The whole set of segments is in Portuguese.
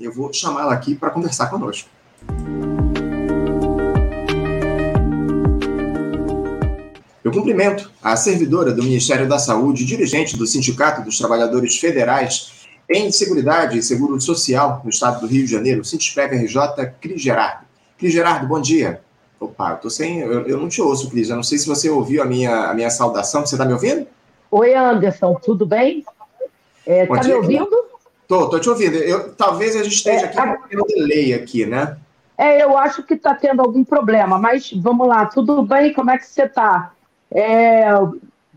Eu vou chamá-la aqui para conversar conosco. Eu cumprimento a servidora do Ministério da Saúde, dirigente do Sindicato dos Trabalhadores Federais em Seguridade e Seguro Social no estado do Rio de Janeiro, Sintisprev RJ, Cris Gerardo. Cris Gerardo, bom dia. Opa, eu tô sem. Eu, eu não te ouço, Cris. Eu não sei se você ouviu a minha, a minha saudação. Você está me ouvindo? Oi, Anderson, tudo bem? É, tá me ouvindo? Tô, tô te ouvindo. Eu, talvez a gente esteja é, aqui a... com um delay aqui, né? É, eu acho que está tendo algum problema, mas vamos lá, tudo bem? Como é que você está? É,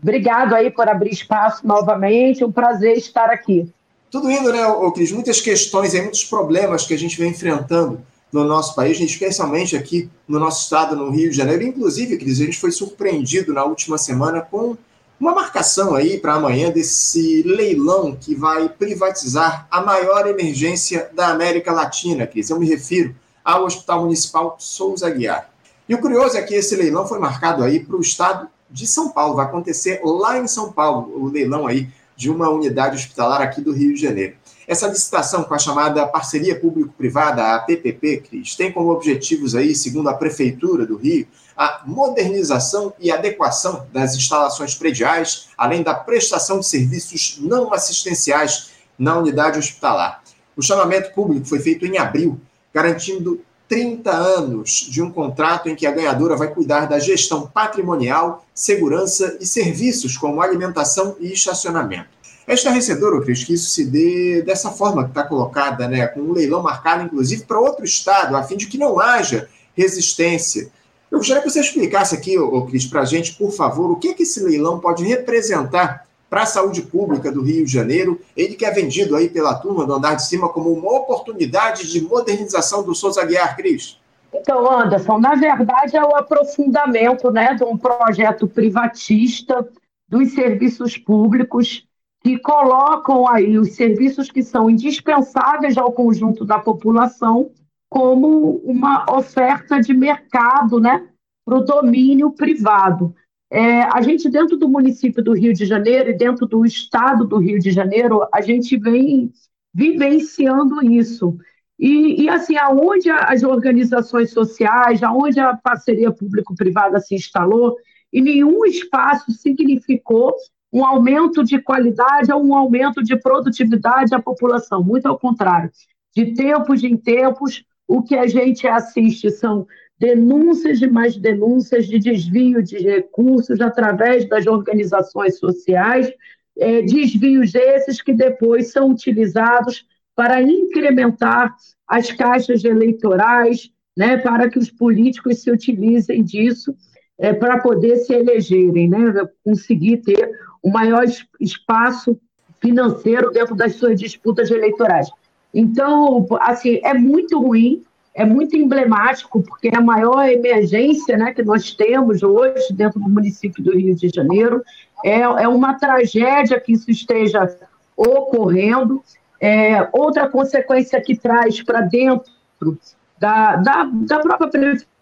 obrigado aí por abrir espaço novamente, um prazer estar aqui. Tudo indo, né, Cris? Muitas questões, aí, muitos problemas que a gente vem enfrentando no nosso país, especialmente aqui no nosso estado, no Rio de Janeiro. Inclusive, Cris, a gente foi surpreendido na última semana com uma marcação aí para amanhã desse leilão que vai privatizar a maior emergência da América Latina, Cris. Eu me refiro ao Hospital Municipal Souza Aguiar. E o curioso é que esse leilão foi marcado aí para o estado de São Paulo. Vai acontecer lá em São Paulo, o leilão aí de uma unidade hospitalar aqui do Rio de Janeiro. Essa licitação com a chamada parceria público-privada, a PPP, Cris, tem como objetivos aí, segundo a Prefeitura do Rio, a modernização e adequação das instalações prediais, além da prestação de serviços não assistenciais na unidade hospitalar. O chamamento público foi feito em abril, garantindo 30 anos de um contrato em que a ganhadora vai cuidar da gestão patrimonial, segurança e serviços como alimentação e estacionamento. É estarrecedor, Cris, que isso se dê dessa forma que está colocada, né, com um leilão marcado, inclusive, para outro estado, a fim de que não haja resistência. Eu gostaria que você explicasse aqui, Cris, para a gente, por favor, o que, que esse leilão pode representar para a saúde pública do Rio de Janeiro, ele que é vendido aí pela turma do andar de cima como uma oportunidade de modernização do Souza Guiar, Cris. Então, Anderson, na verdade é o aprofundamento né, de um projeto privatista dos serviços públicos que colocam aí os serviços que são indispensáveis ao conjunto da população como uma oferta de mercado né, para o domínio privado. É, a gente, dentro do município do Rio de Janeiro e dentro do estado do Rio de Janeiro, a gente vem vivenciando isso. E, e assim, aonde as organizações sociais, aonde a parceria público-privada se instalou, em nenhum espaço significou um aumento de qualidade ou um aumento de produtividade da população. Muito ao contrário. De tempos em tempos, o que a gente assiste são denúncias de mais denúncias de desvio de recursos através das organizações sociais, é, desvios esses que depois são utilizados para incrementar as caixas eleitorais, né, para que os políticos se utilizem disso é, para poder se elegerem, né, conseguir ter o maior espaço financeiro dentro das suas disputas eleitorais. Então, assim, é muito ruim é muito emblemático, porque é a maior emergência né, que nós temos hoje dentro do município do Rio de Janeiro. É, é uma tragédia que isso esteja ocorrendo. É, outra consequência que traz para dentro da, da, da própria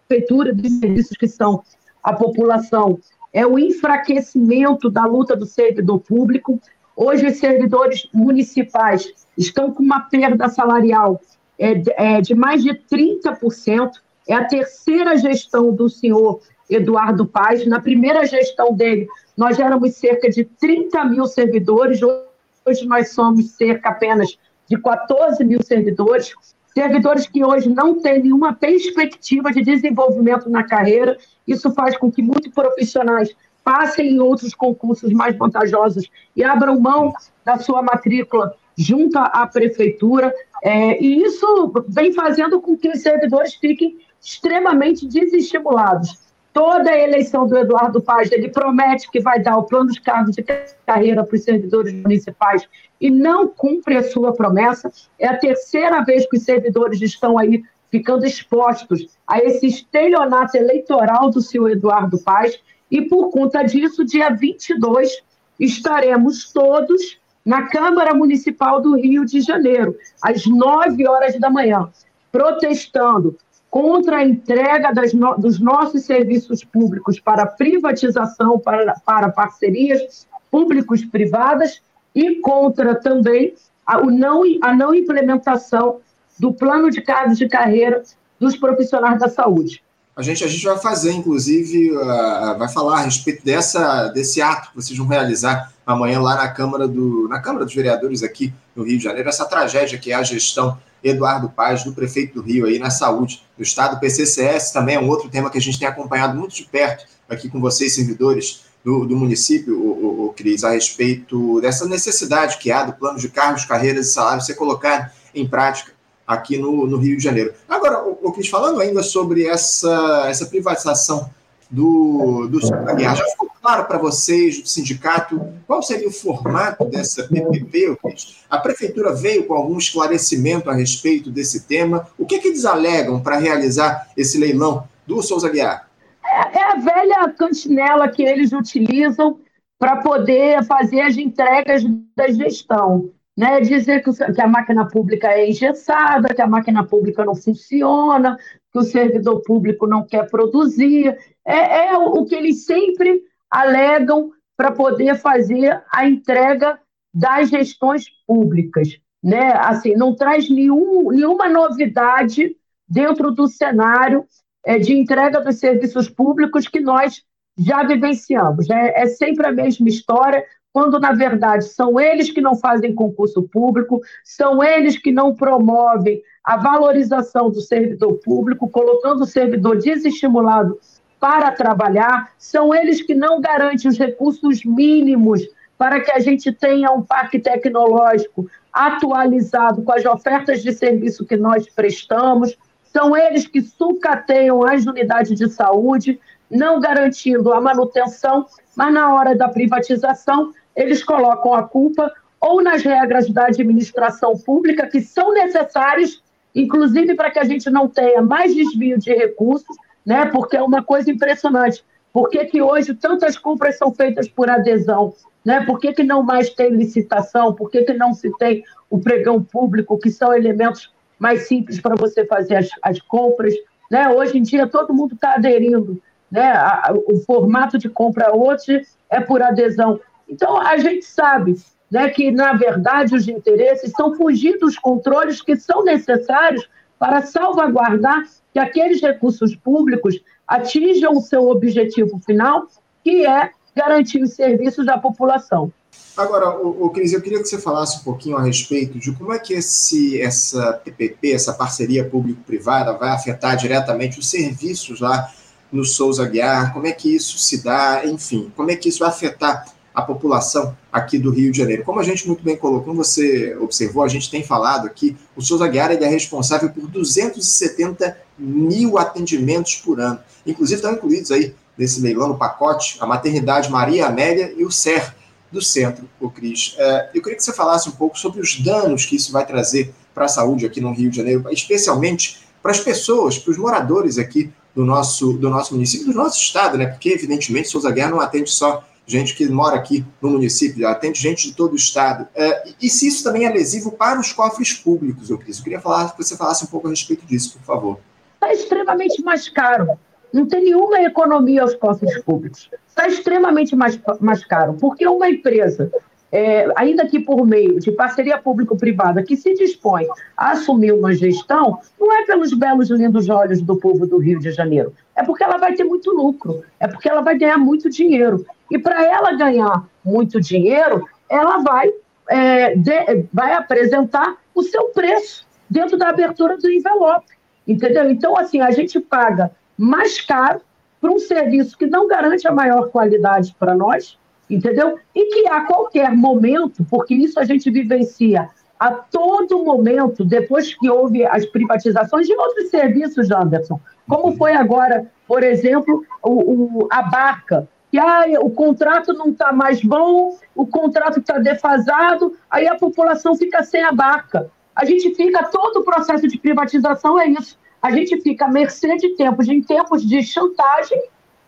prefeitura, dos serviços que são a população, é o enfraquecimento da luta do servidor público. Hoje, os servidores municipais estão com uma perda salarial é, é de mais de 30%. É a terceira gestão do senhor Eduardo Paz. Na primeira gestão dele, nós éramos cerca de 30 mil servidores, hoje nós somos cerca apenas de 14 mil servidores. Servidores que hoje não têm nenhuma perspectiva de desenvolvimento na carreira. Isso faz com que muitos profissionais passem em outros concursos mais vantajosos e abram mão da sua matrícula junto à prefeitura. É, e isso vem fazendo com que os servidores fiquem extremamente desestimulados. Toda a eleição do Eduardo Paz, ele promete que vai dar o plano de cargos de carreira para os servidores municipais e não cumpre a sua promessa. É a terceira vez que os servidores estão aí ficando expostos a esse estelionato eleitoral do senhor Eduardo Paz. E por conta disso, dia 22, estaremos todos na Câmara Municipal do Rio de Janeiro, às 9 horas da manhã, protestando contra a entrega no, dos nossos serviços públicos para privatização, para, para parcerias públicos-privadas e contra também a, o não, a não implementação do plano de cargos de carreira dos profissionais da saúde. A gente, a gente vai fazer, inclusive, uh, vai falar a respeito dessa, desse ato que vocês vão realizar amanhã lá na Câmara, do, na Câmara dos Vereadores aqui no Rio de Janeiro, essa tragédia que é a gestão Eduardo Paz, do prefeito do Rio, aí na saúde do Estado. PCCS também é um outro tema que a gente tem acompanhado muito de perto aqui com vocês, servidores do, do município, o, o, o, Cris, a respeito dessa necessidade que há do plano de cargos, carreiras e salários ser colocado em prática aqui no, no Rio de Janeiro. Agora, o, o Cris, falando ainda sobre essa, essa privatização do, do Aguiar, já ficou claro para vocês, do sindicato, qual seria o formato dessa PPP, Cris? A prefeitura veio com algum esclarecimento a respeito desse tema? O que, é que eles alegam para realizar esse leilão do Souza Guiar? É, é a velha cantinela que eles utilizam para poder fazer as entregas da gestão. Né? Dizer que, que a máquina pública é engessada, que a máquina pública não funciona, que o servidor público não quer produzir. É, é o que eles sempre alegam para poder fazer a entrega das gestões públicas. Né? Assim, não traz nenhum, nenhuma novidade dentro do cenário é, de entrega dos serviços públicos que nós já vivenciamos. Né? É sempre a mesma história, quando na verdade são eles que não fazem concurso público, são eles que não promovem a valorização do servidor público, colocando o servidor desestimulado para trabalhar, são eles que não garantem os recursos mínimos para que a gente tenha um parque tecnológico atualizado com as ofertas de serviço que nós prestamos. São eles que sucateiam as unidades de saúde, não garantindo a manutenção, mas na hora da privatização, eles colocam a culpa ou nas regras da administração pública, que são necessárias, inclusive para que a gente não tenha mais desvio de recursos, né? porque é uma coisa impressionante. Por que, que hoje tantas compras são feitas por adesão? Né? Por que, que não mais tem licitação? Por que, que não se tem o pregão público, que são elementos mais simples para você fazer as, as compras. Né? Hoje em dia, todo mundo está aderindo. Né? A, o formato de compra hoje é por adesão. Então, a gente sabe né, que, na verdade, os interesses são fugir dos controles que são necessários para salvaguardar que aqueles recursos públicos atinjam o seu objetivo final, que é garantir os serviços da população. Agora, o, o Cris, eu queria que você falasse um pouquinho a respeito de como é que esse, essa PPP, essa parceria público-privada, vai afetar diretamente os serviços lá no Souza Guiar, como é que isso se dá, enfim, como é que isso vai afetar a população aqui do Rio de Janeiro. Como a gente muito bem colocou, como você observou, a gente tem falado aqui, o Souza Guiar é responsável por 270 mil atendimentos por ano. Inclusive estão incluídos aí nesse leilão no pacote a maternidade Maria Amélia e o SER, do centro, o Cris. É, eu queria que você falasse um pouco sobre os danos que isso vai trazer para a saúde aqui no Rio de Janeiro, especialmente para as pessoas, para os moradores aqui do nosso, do nosso município, do nosso estado, né? Porque, evidentemente, Souza Guerra não atende só gente que mora aqui no município, atende gente de todo o estado. É, e se isso também é lesivo para os cofres públicos, eu Cris? Eu queria falar, que você falasse um pouco a respeito disso, por favor. Está extremamente mais caro não tem nenhuma economia aos cofres públicos. Está extremamente mais, mais caro, porque uma empresa, é, ainda que por meio de parceria público-privada, que se dispõe a assumir uma gestão, não é pelos belos lindos olhos do povo do Rio de Janeiro, é porque ela vai ter muito lucro, é porque ela vai ganhar muito dinheiro. E para ela ganhar muito dinheiro, ela vai, é, de, vai apresentar o seu preço dentro da abertura do envelope. Entendeu? Então, assim, a gente paga mais caro para um serviço que não garante a maior qualidade para nós, entendeu? E que a qualquer momento, porque isso a gente vivencia a todo momento, depois que houve as privatizações de outros serviços, Anderson, como foi agora, por exemplo, o, o a barca, que ah, o contrato não está mais bom, o contrato está defasado, aí a população fica sem a barca. A gente fica, todo o processo de privatização é isso a gente fica à mercê de tempos, em tempos de chantagem,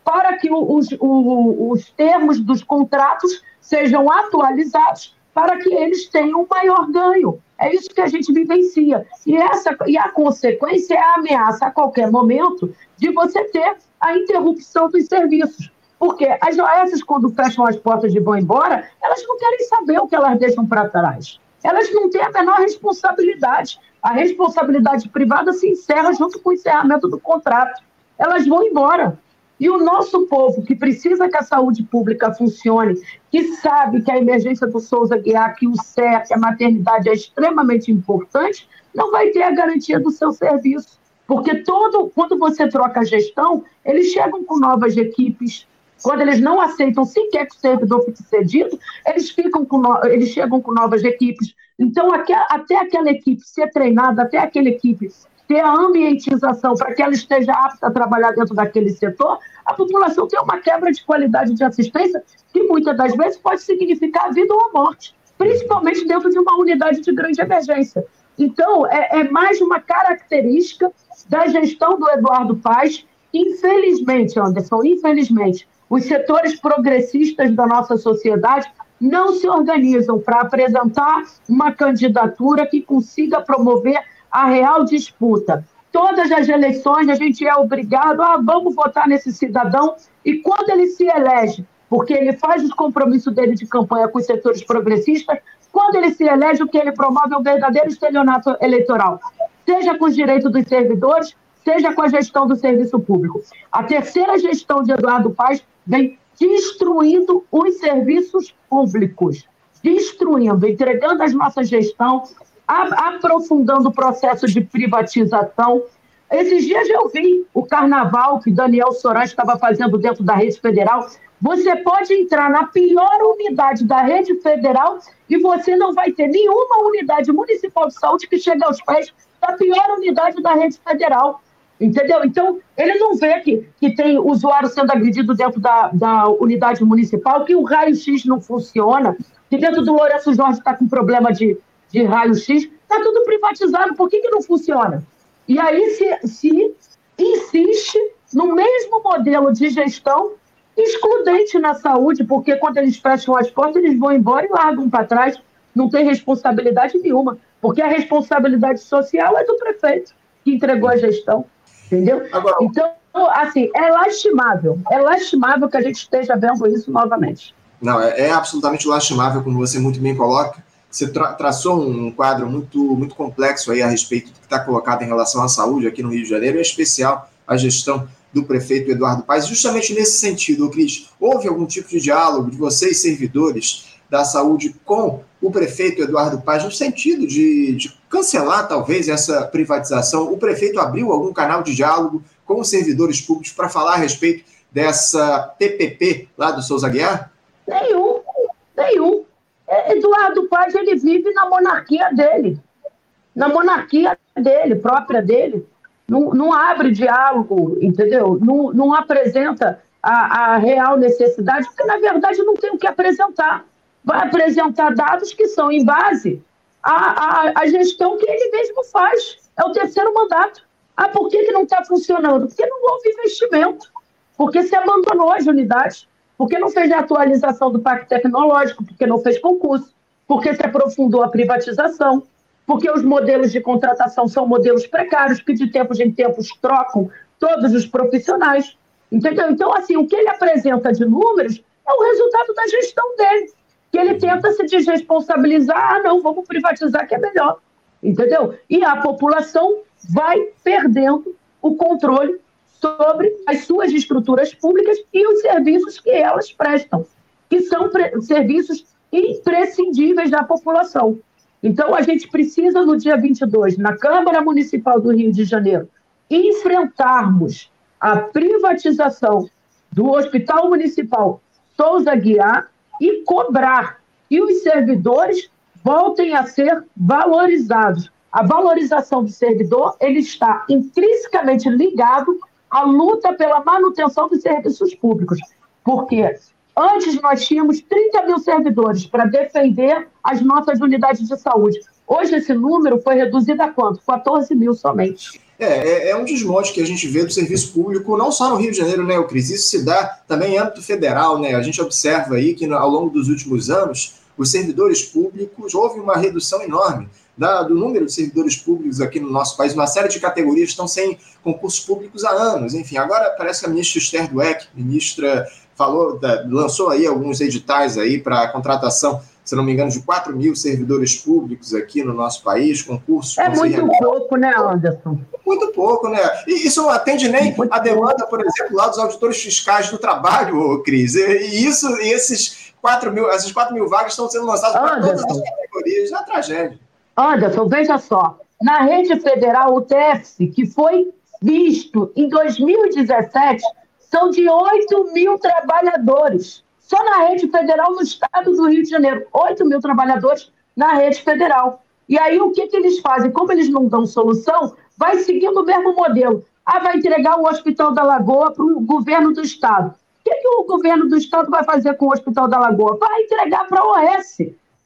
para que os, os, os termos dos contratos sejam atualizados para que eles tenham um maior ganho. É isso que a gente vivencia. E, essa, e a consequência é a ameaça a qualquer momento de você ter a interrupção dos serviços. Porque as OS, quando fecham as portas e vão embora, elas não querem saber o que elas deixam para trás. Elas não têm a menor responsabilidade A responsabilidade privada se encerra junto com o encerramento do contrato. Elas vão embora. E o nosso povo, que precisa que a saúde pública funcione, que sabe que a emergência do Souza Guiar, que o CER, que a maternidade é extremamente importante, não vai ter a garantia do seu serviço. Porque todo, quando você troca a gestão, eles chegam com novas equipes. Quando eles não aceitam sequer que o servidor fique cedido, eles, ficam com no, eles chegam com novas equipes. Então, até, aquela equipe ser treinada, até aquela equipe ter a ambientização para que ela esteja apta a trabalhar dentro daquele setor, a população tem uma quebra de qualidade de assistência que muitas das vezes pode significar a vida ou a morte, principalmente dentro de uma unidade de grande emergência. Então, é, é mais uma característica da gestão do Eduardo Paz. Infelizmente, Anderson, infelizmente, os setores progressistas da nossa sociedade não se organizam para apresentar uma candidatura que consiga promover a real disputa. Todas as eleições a gente é obrigado a ah, vamos votar nesse cidadão e quando ele se elege, porque ele faz os compromissos dele de campanha com os setores progressistas, quando ele se elege, o que ele promove é um verdadeiro estelionato eleitoral, seja com os direitos dos servidores, seja com a gestão do serviço público. A terceira gestão de Eduardo Paes vem destruindo os serviços públicos, destruindo, entregando a nossa gestão aprofundando o processo de privatização. Esses dias eu vi o carnaval que Daniel Soran estava fazendo dentro da rede federal. Você pode entrar na pior unidade da rede federal e você não vai ter nenhuma unidade municipal de saúde que chegue aos pés da pior unidade da rede federal. Entendeu? Então, ele não vê que, que tem usuário sendo agredido dentro da, da unidade municipal, que o raio-x não funciona, que dentro do Lourenço Jorge está com problema de, de raio-x, está tudo privatizado, por que, que não funciona? E aí se, se insiste no mesmo modelo de gestão excludente na saúde, porque quando eles fecham as portas, eles vão embora e largam para trás, não tem responsabilidade nenhuma, porque a responsabilidade social é do prefeito que entregou a gestão, entendeu? Agora... Então, assim, é lastimável, é lastimável que a gente esteja vendo isso novamente. Não, é, é absolutamente lastimável, como você muito bem coloca, você tra traçou um quadro muito, muito complexo aí a respeito do que está colocado em relação à saúde aqui no Rio de Janeiro, em especial a gestão do prefeito Eduardo Paes. Justamente nesse sentido, Cris, houve algum tipo de diálogo de vocês, servidores da saúde, com o prefeito Eduardo Paes, no sentido de, de cancelar, talvez, essa privatização? O prefeito abriu algum canal de diálogo com os servidores públicos para falar a respeito dessa PPP lá do Souza Guiar? Nenhum, nenhum. Eduardo Paz ele vive na monarquia dele, na monarquia dele, própria dele. Não, não abre diálogo, entendeu? Não, não apresenta a, a real necessidade, porque na verdade não tem o que apresentar. Vai apresentar dados que são em base à, à, à gestão que ele mesmo faz. É o terceiro mandato. Ah, por que, que não está funcionando? Porque não houve investimento, porque se abandonou as unidades. Porque não fez a atualização do Pacto Tecnológico, porque não fez concurso, porque se aprofundou a privatização, porque os modelos de contratação são modelos precários, que de tempos em tempos trocam todos os profissionais. Entendeu? Então, assim, o que ele apresenta de números é o resultado da gestão dele, que ele tenta se desresponsabilizar, ah, não, vamos privatizar que é melhor. Entendeu? E a população vai perdendo o controle sobre as suas estruturas públicas e os serviços que elas prestam, que são serviços imprescindíveis da população. Então, a gente precisa, no dia 22, na Câmara Municipal do Rio de Janeiro, enfrentarmos a privatização do Hospital Municipal Souza Guiar e cobrar que os servidores voltem a ser valorizados. A valorização do servidor ele está intrinsecamente ligado a luta pela manutenção dos serviços públicos. Porque antes nós tínhamos 30 mil servidores para defender as nossas unidades de saúde. Hoje esse número foi reduzido a quanto? 14 mil somente. É, é, é, um desmonte que a gente vê do serviço público, não só no Rio de Janeiro, né, o Cris? Isso se dá também em âmbito federal, né? A gente observa aí que ao longo dos últimos anos, os servidores públicos, houve uma redução enorme da, do número de servidores públicos aqui no nosso país, uma série de categorias estão sem concursos públicos há anos. Enfim, agora parece que a ministra Esther Dweck, ministra, falou, lançou aí alguns editais aí para a contratação se não me engano, de 4 mil servidores públicos aqui no nosso país, concursos. É muito pouco, né, Anderson? Muito pouco, né? E isso não atende nem a demanda, por exemplo, lá dos auditores fiscais do trabalho, Cris. E isso, e esses 4 mil, essas 4 mil vagas estão sendo lançadas para todas as categorias, é uma tragédia. Anderson, veja só. Na rede federal, o TFC, que foi visto em 2017, são de 8 mil trabalhadores. Só na rede federal, no estado do Rio de Janeiro, 8 mil trabalhadores na rede federal. E aí, o que, que eles fazem? Como eles não dão solução, vai seguindo o mesmo modelo. Ah, vai entregar o Hospital da Lagoa para o governo do estado. O que, que o governo do estado vai fazer com o Hospital da Lagoa? Vai entregar para a OS.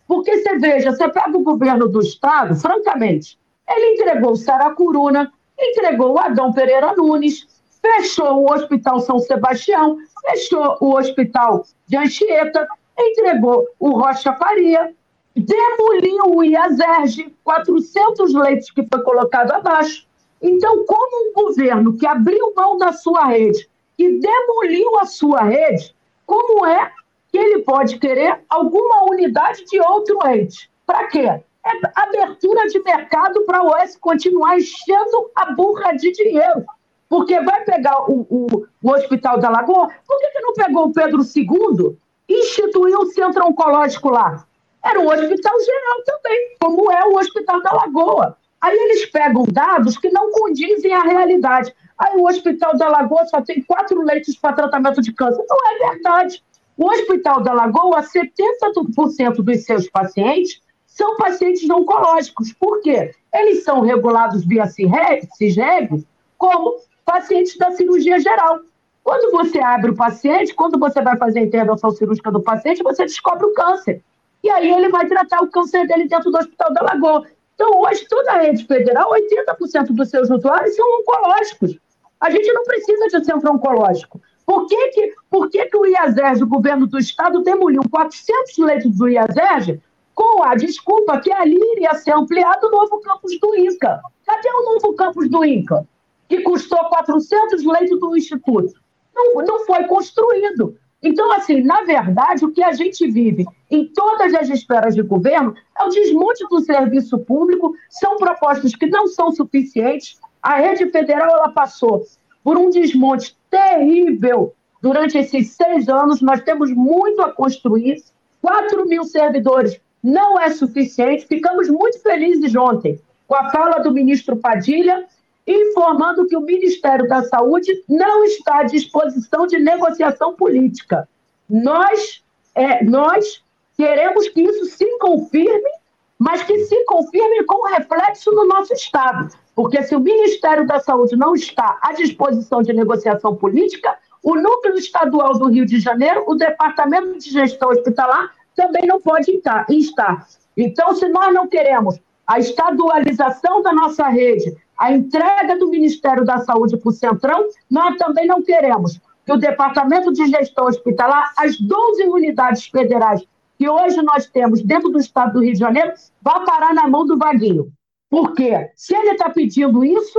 Porque você veja, você pega o governo do estado, francamente, ele entregou o Saracuruna, entregou o Adão Pereira Nunes, fechou o Hospital São Sebastião, fechou o Hospital de Anchieta, entregou o Rocha Faria, demoliu o IASERG, 400 leitos que foi colocado abaixo. Então, como um governo que abriu mão da sua rede e demoliu a sua rede, como é que ele pode querer alguma unidade de outro ente? Para quê? É abertura de mercado para a OS continuar enchendo a burra de dinheiro. Porque vai pegar o, o, o Hospital da Lagoa, por que, que não pegou o Pedro II e instituiu o centro oncológico lá? Era um hospital geral também, como é o Hospital da Lagoa. Aí eles pegam dados que não condizem à realidade. Aí o Hospital da Lagoa só tem quatro leitos para tratamento de câncer. Não é verdade. O Hospital da Lagoa, 70% dos seus pacientes são pacientes oncológicos. Por quê? Eles são regulados via CISREG como pacientes da cirurgia geral. Quando você abre o paciente, quando você vai fazer a intervenção cirúrgica do paciente, você descobre o câncer. E aí ele vai tratar o câncer dele dentro do Hospital da Lagoa. Então, hoje, toda a rede federal, 80% dos seus usuários são oncológicos. A gente não precisa de centro oncológico. Por que, que, por que, que o IASERG, o governo do estado, demoliu 400 leitos do IASERG com a desculpa que ali iria ser ampliado o novo campus do INCA? Cadê o novo campus do INCA? Que custou 400 leitos do Instituto. Não, não foi construído. Então, assim, na verdade, o que a gente vive em todas as esferas de governo é o desmonte do serviço público, são propostas que não são suficientes. A rede federal ela passou por um desmonte terrível durante esses seis anos, nós temos muito a construir. 4 mil servidores não é suficiente. Ficamos muito felizes ontem com a fala do ministro Padilha, informando que o Ministério da Saúde não está à disposição de negociação política. Nós, é, nós queremos que isso se confirme, mas que se confirme com reflexo no nosso Estado. Porque se o Ministério da Saúde não está à disposição de negociação política, o Núcleo Estadual do Rio de Janeiro, o Departamento de Gestão Hospitalar, também não pode estar. Então, se nós não queremos a estadualização da nossa rede, a entrega do Ministério da Saúde para o Centrão, nós também não queremos que o Departamento de Gestão Hospitalar, as 12 unidades federais que hoje nós temos dentro do Estado do Rio de Janeiro, vá parar na mão do Vaguinho. Por quê? Se ele está pedindo isso,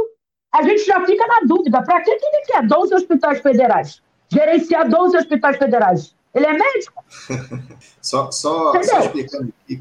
a gente já fica na dúvida. Para que ele quer 12 hospitais federais? Gerenciar 12 hospitais federais. Ele é médico? só, só, só explicando aqui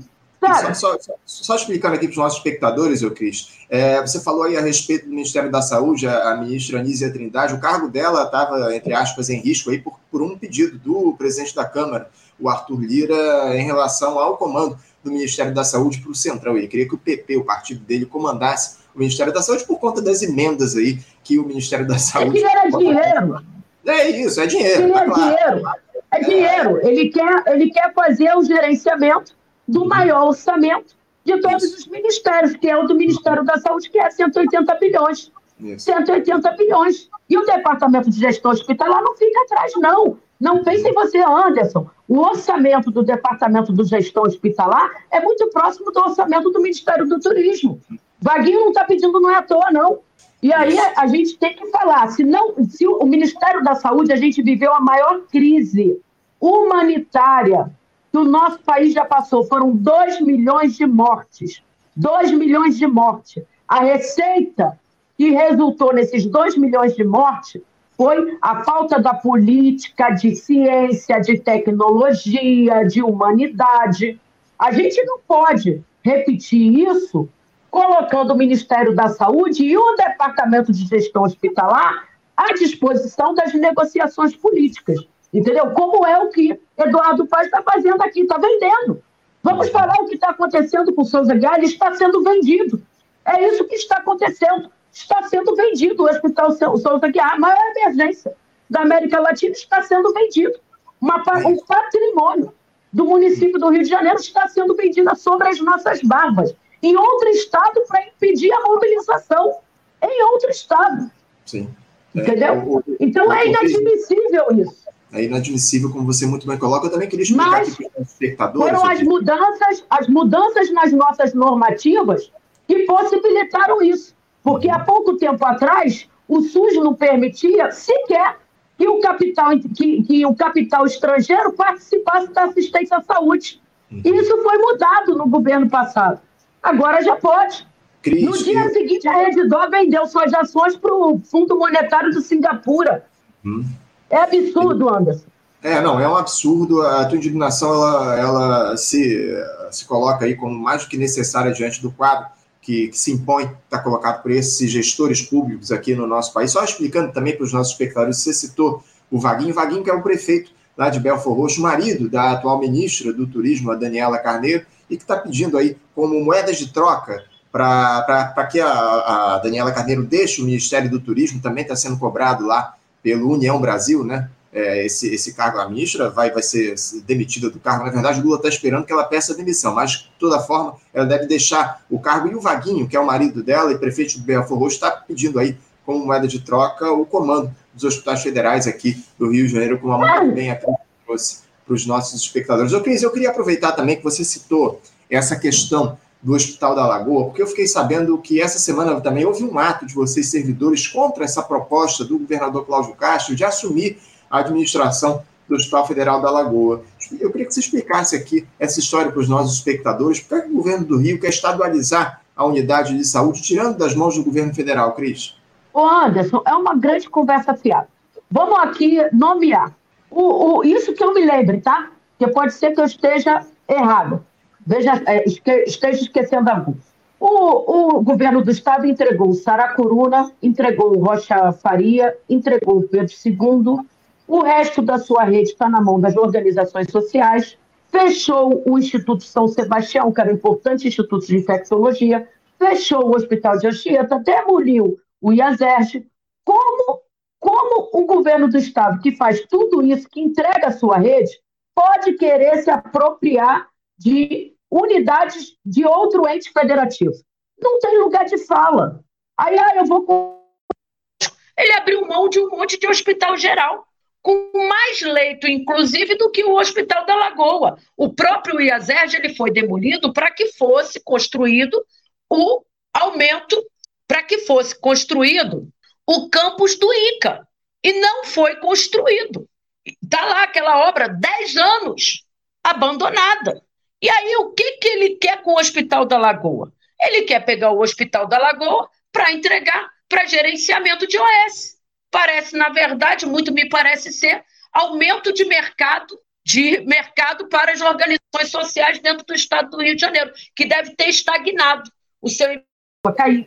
Só, só, só, explicando aqui para os nossos espectadores, eu Cris, é, você falou aí a respeito do Ministério da Saúde, a, a ministra Anísia Trindade, o cargo dela estava, entre aspas, em risco aí por, por um pedido do presidente da Câmara, o Arthur Lira, em relação ao comando do Ministério da Saúde para o Centrão. Ele queria que o PP, o partido dele, comandasse o Ministério da Saúde por conta das emendas aí que o Ministério da Saúde. É era dinheiro. É isso, é dinheiro. Tá é claro. dinheiro. É dinheiro. Ele quer, ele quer fazer o gerenciamento do maior orçamento de todos os ministérios, que é o do Ministério da Saúde, que é 180 bilhões. Isso. 180 bilhões. E o Departamento de Gestão Hospitalar não fica atrás, não. Não pense em você, Anderson. O orçamento do Departamento de Gestão Hospitalar é muito próximo do orçamento do Ministério do Turismo. Vaguinho não está pedindo não é à toa, não. E aí a, a gente tem que falar, se, não, se o Ministério da Saúde, a gente viveu a maior crise humanitária que o nosso país já passou. Foram 2 milhões de mortes. 2 milhões de mortes. A receita que resultou nesses 2 milhões de mortes foi a falta da política de ciência, de tecnologia, de humanidade. A gente não pode repetir isso colocando o Ministério da Saúde e o Departamento de Gestão Hospitalar à disposição das negociações políticas. Entendeu? Como é o que Eduardo Paz está fazendo aqui, está vendendo. Vamos falar o que está acontecendo com o Souza ele está sendo vendido. É isso que está acontecendo. Está sendo vendido o Hospital Souza Guiar, a maior emergência da América Latina, está sendo vendido. Uma, um patrimônio do município do Rio de Janeiro está sendo vendido sobre as nossas barbas, em outro estado, para impedir a mobilização em outro estado. Sim. Entendeu? É, então é inadmissível isso. É inadmissível, como você muito bem coloca. Eu também queria explicar Mas aqui para os espectadores. Foram as mudanças, as mudanças nas nossas normativas que possibilitaram isso. Porque há pouco tempo atrás, o SUS não permitia sequer que o capital, que, que o capital estrangeiro participasse da assistência à saúde. Uhum. Isso foi mudado no governo passado. Agora já pode. Cris, no dia eu... seguinte, a Redditor vendeu suas ações para o Fundo Monetário de Singapura. Hum. É absurdo, Anderson. É, não, é um absurdo. A tua indignação ela, ela se, se coloca aí como mais do que necessária diante do quadro que, que se impõe, está colocado por esses gestores públicos aqui no nosso país. Só explicando também para os nossos espectadores, você citou o Vaguinho, Vaguinho que é o prefeito lá de Belfor Roxo, marido da atual ministra do Turismo, a Daniela Carneiro, e que está pedindo aí como moedas de troca para que a, a, Daniela Carneiro deixe o Ministério do Turismo, também está sendo cobrado lá pelo União Brasil, né? É, esse, esse cargo, a ministra vai, vai ser demitida do cargo. Na verdade, Lula está esperando que ela peça demissão, mas, de toda forma, ela deve deixar o cargo. E o Vaguinho, que é o marido dela e prefeito de Belfort Roxo, está pedindo aí, como moeda de troca, o comando dos hospitais federais aqui do Rio de Janeiro, como a muito bem aqui trouxe para os nossos espectadores. Eu, Cris, eu queria aproveitar também que você citou essa questão do Hospital da Lagoa, porque eu fiquei sabendo que essa semana também houve um ato de vocês, servidores, contra essa proposta do governador Cláudio Castro de assumir a administração do Hospital Federal da Lagoa. Eu queria que você explicasse aqui essa história para os nossos espectadores, porque o governo do Rio quer estadualizar a unidade de saúde, tirando das mãos do governo federal, Cris. Ô Anderson, é uma grande conversa fiada. Vamos aqui nomear. O, o, isso que eu me lembre, tá? Que pode ser que eu esteja errado. Veja, é, esteja esquecendo algum. O, o, governo do estado entregou o Saracuruna, entregou o Rocha Faria, entregou o Pedro II, o resto da sua rede está na mão das organizações sociais, fechou o Instituto São Sebastião, que era um importante instituto de infectologia, fechou o Hospital de Anchieta, demoliu o IASERG. Como, como o governo do Estado, que faz tudo isso, que entrega a sua rede, pode querer se apropriar de unidades de outro ente federativo? Não tem lugar de fala. Aí, ah, eu vou. Ele abriu mão de um monte de hospital geral com mais leito, inclusive, do que o Hospital da Lagoa. O próprio IASERG ele foi demolido para que fosse construído o aumento, para que fosse construído o campus do ICA. E não foi construído. Está lá aquela obra, 10 anos, abandonada. E aí, o que, que ele quer com o Hospital da Lagoa? Ele quer pegar o Hospital da Lagoa para entregar para gerenciamento de OS parece, na verdade, muito me parece ser aumento de mercado de mercado para as organizações sociais dentro do estado do Rio de Janeiro, que deve ter estagnado o seu cair.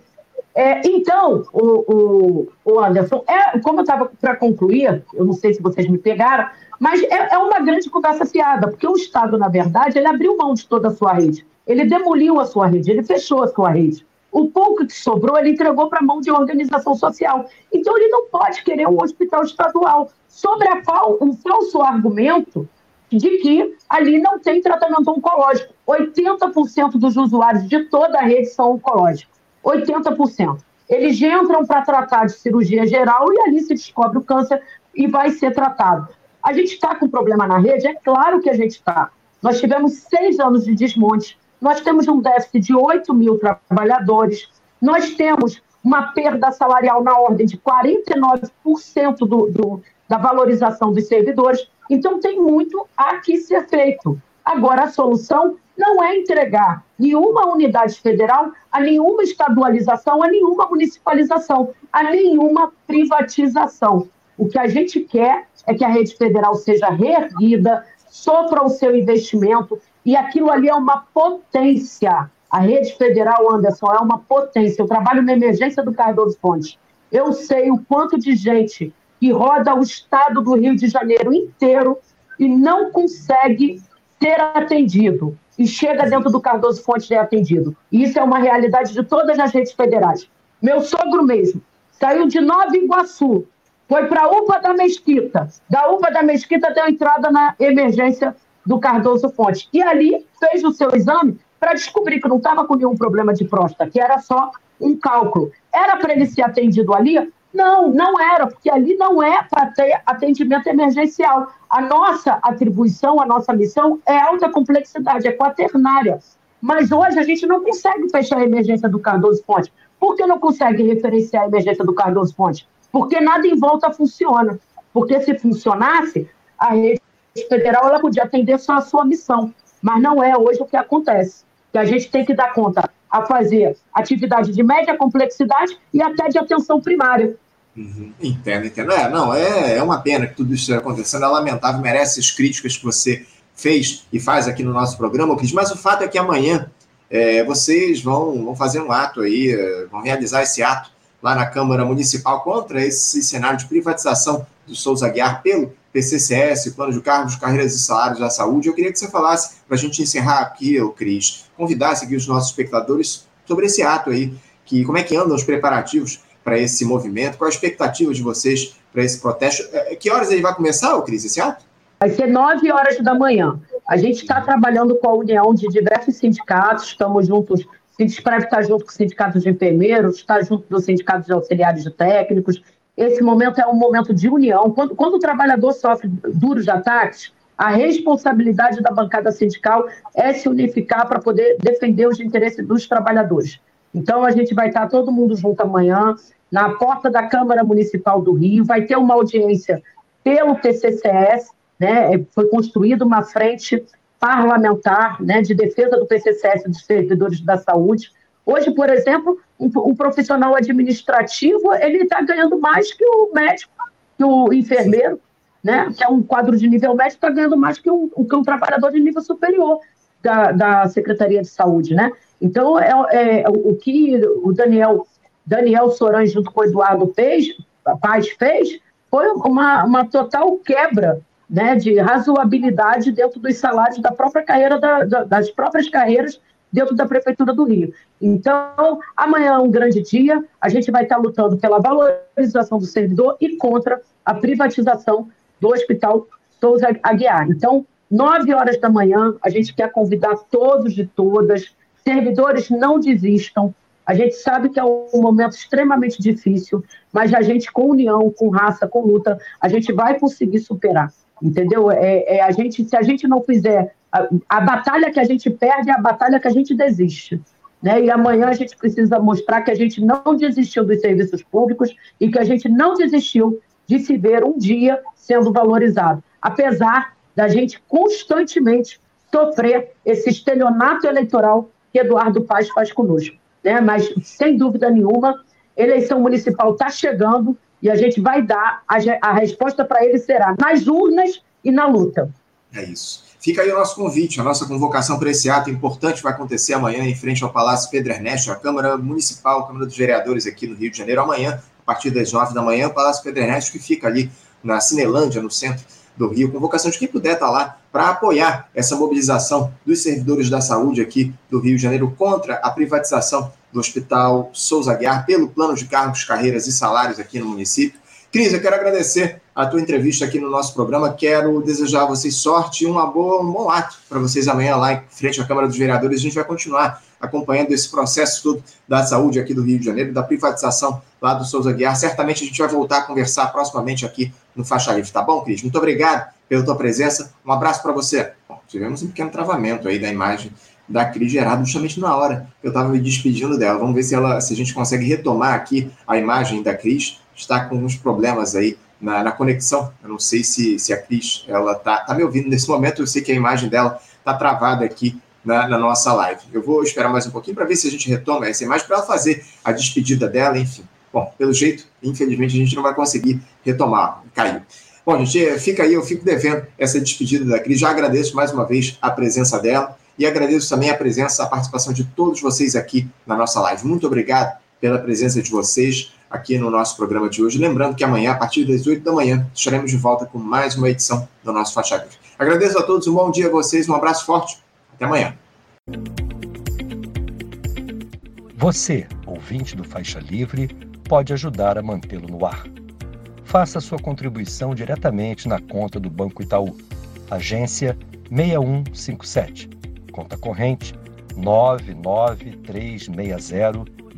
É, então, o, o, o, Anderson, é, como eu estava para concluir, eu não sei se vocês me pegaram, mas é, é, uma grande conversa fiada, porque o Estado, na verdade, ele abriu mão de toda a sua rede. Ele demoliu a sua rede, ele fechou a sua rede. O pouco que sobrou, ele entregou para a mão de organização social. Então, ele não pode querer um hospital estadual, sobre a qual um falso argumento de que ali não tem tratamento oncológico. 80% dos usuários de toda a rede são oncológicos. 80%. Eles entram para tratar de cirurgia geral e ali se descobre o câncer e vai ser tratado. A gente está com problema na rede? É claro que a gente está. Nós tivemos seis anos de desmonte nós temos um déficit de 8 mil trabalhadores, nós temos uma perda salarial na ordem de 49% do, do, da valorização dos servidores. Então, tem muito a que ser feito. Agora, a solução não é entregar nenhuma unidade federal a nenhuma estadualização, a nenhuma municipalização, a nenhuma privatização. O que a gente quer é que a rede federal seja reerguida, sofra o seu investimento, E aquilo ali é uma potência. A rede federal, Anderson, é uma potência. Eu trabalho na emergência do Cardoso Fontes. Eu sei o quanto de gente que roda o estado do Rio de Janeiro inteiro e não consegue ser atendido. E chega dentro do Cardoso Fontes é atendido. E isso é uma realidade de todas as redes federais. Meu sogro mesmo saiu de Nova Iguaçu, foi para a UPA da Mesquita. Da UPA da Mesquita deu entrada na emergência do Cardoso Fontes. E ali fez o seu exame para descobrir que não estava com nenhum problema de próstata, que era só um cálculo. Era para ele ser atendido ali? Não, não era, porque ali não é para ter atendimento emergencial. A nossa atribuição, a nossa missão é alta complexidade, é quaternária. Mas hoje a gente não consegue fechar a emergência do Cardoso Fontes. Por que não consegue referenciar a emergência do Cardoso Fontes? porque nada em volta funciona. Porque se funcionasse, a rede federal ela podia atender só a sua missão, mas não é hoje o que acontece. Que a gente tem que dar conta a fazer atividade de média complexidade e até de atenção primária. Uhum. Entendo, entendo. É, não, é, é uma pena que tudo isso esteja acontecendo, é lamentável, merece as críticas que você fez e faz aqui no nosso programa, Cris, mas o fato é que amanhã é, vocês vão, vão fazer um ato aí, é, vão realizar esse ato lá na Câmara Municipal contra esse cenário de privatização do Souza Guiar pelo PCCS, Plano de Cargos, Carreiras e Salários da Saúde. Eu queria que você falasse, para a gente encerrar aqui, o Cris, convidasse aqui os nossos espectadores sobre esse ato aí, que como é que andam os preparativos para esse movimento, qual a expectativa de vocês para esse protesto? É, que horas ele vai começar, o Cris, esse ato? Vai ser 9 horas da manhã. A gente está trabalhando com a união de diversos sindicatos, estamos juntos Sindesprev está junto com o sindicato de enfermeiros, está junto do sindicato de auxiliares de técnicos. Esse momento é um momento de união. Quando, quando o trabalhador sofre duros ataques, a responsabilidade da bancada sindical é se unificar para poder defender os interesses dos trabalhadores. Então, a gente vai estar todo mundo junto amanhã, na porta da Câmara Municipal do Rio, vai ter uma audiência pelo TCCS, né? foi construída uma frente parlamentar né, de defesa do PCCS dos servidores da saúde. Hoje, por exemplo, um, profissional administrativo ele está ganhando mais que o médico, que o enfermeiro, né, que é um quadro de nível médio, está ganhando mais que um, que um trabalhador de nível superior da, da Secretaria de Saúde. Né? Então, é, é o que o Daniel, Daniel Soran, junto com o Eduardo fez, Paz fez, foi uma, uma total quebra né, de razoabilidade dentro dos salários da própria carreira, da, da, das próprias carreiras dentro da Prefeitura do Rio. Então, amanhã é um grande dia, a gente vai estar lutando pela valorização do servidor e contra a privatização do Hospital Souza Aguiar. Então, nove horas da manhã, a gente quer convidar todos e todas, servidores não desistam, a gente sabe que é um momento extremamente difícil, mas a gente, com união, com raça, com luta, a gente vai conseguir superar entendeu? É, é, a gente, se a gente não fizer a, a, batalha que a gente perde é a batalha que a gente desiste. Né? E amanhã a gente precisa mostrar que a gente não desistiu dos serviços públicos e que a gente não desistiu de se ver um dia sendo valorizado, apesar da gente constantemente sofrer esse estelionato eleitoral que Eduardo Paz faz conosco. Né? Mas, sem dúvida nenhuma, eleição municipal está chegando e a gente vai dar, a, a resposta para ele será nas urnas e na luta. É isso. Fica aí o nosso convite, a nossa convocação para esse ato importante vai acontecer amanhã em frente ao Palácio Pedro Ernesto, a Câmara Municipal, a Câmara dos Vereadores aqui no Rio de Janeiro, amanhã, a partir das nove da manhã, o Palácio Pedro Ernesto, que fica ali na Cinelândia, no centro do Rio. Convocação de quem puder estar tá lá para apoiar essa mobilização dos servidores da saúde aqui do Rio de Janeiro contra a privatização do Hospital Souza Guiar pelo plano de cargos, carreiras e salários aqui no município. Cris, eu quero agradecer a tua entrevista aqui no nosso programa. Quero desejar a vocês sorte e uma boa, um bom ato para vocês amanhã lá em frente à Câmara dos Vereadores. A gente vai continuar acompanhando esse processo todo da saúde aqui do Rio de Janeiro, da privatização lá do Souza Guiar. Certamente a gente vai voltar a conversar proximamente aqui no Faixa Livre, tá bom, Cris? Muito obrigado pela tua presença. Um abraço para você. Bom, tivemos um pequeno travamento aí da imagem da Cris gerado justamente na hora que eu estava me despedindo dela. Vamos ver se, ela, se a gente consegue retomar aqui a imagem da Cris. Está com uns problemas aí na, na conexão. Eu não sei se, se a Cris ela tá, tá me ouvindo nesse momento. Eu sei que a imagem dela está travada aqui na, na, nossa live. Eu vou esperar mais um pouquinho para ver se a gente retoma essa imagem para ela fazer a despedida dela, enfim. Bom, pelo jeito, infelizmente, a gente não vai conseguir retomar. Caiu. Bom, gente, fica aí, eu fico devendo essa despedida da Cris. Já agradeço mais uma vez a presença dela e agradeço também a presença, a participação de todos vocês aqui na nossa live. Muito obrigado pela presença de vocês aqui no nosso programa de hoje. Lembrando que amanhã, a partir das 8 da manhã, estaremos de volta com mais uma edição do nosso Faixa Livre. Agradeço a todos, um bom dia a vocês, um abraço forte, até amanhã. Você, ouvinte do Faixa Livre, pode ajudar a mantê-lo no ar. Faça sua contribuição diretamente na conta do Banco Itaú, agência 6157, conta corrente 99360,